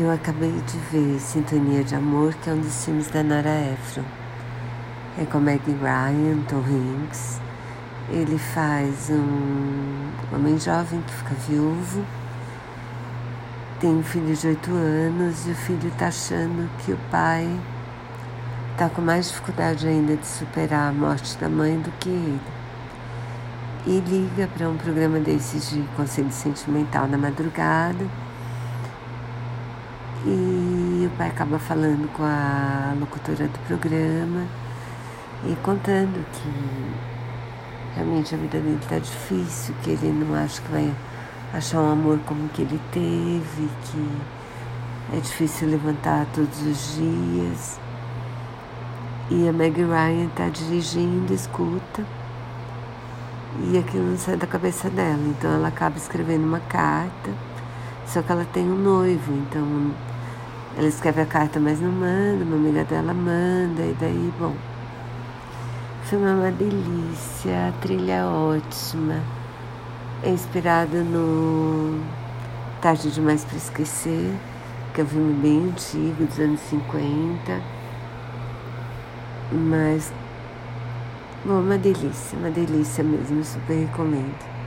Eu acabei de ver Sintonia de Amor, que é um dos filmes da Nora Ephron. É com Meg Ryan, Tom Hanks. Ele faz um homem jovem que fica viúvo, tem um filho de oito anos e o filho está achando que o pai está com mais dificuldade ainda de superar a morte da mãe do que ele. E liga para um programa desses de conselho sentimental na madrugada pai acaba falando com a locutora do programa e contando que realmente a vida dele está difícil, que ele não acha que vai achar um amor como que ele teve, que é difícil levantar todos os dias. E a Meg Ryan está dirigindo, escuta, e aquilo não sai da cabeça dela. Então ela acaba escrevendo uma carta, só que ela tem um noivo, então ela escreve a carta, mas não manda, uma amiga dela manda, e daí, bom. Filme é uma delícia, a trilha é ótima. É inspirado no Tarde Demais para Esquecer, que é um filme bem antigo, dos anos 50. Mas, bom, uma delícia, uma delícia mesmo, super recomendo.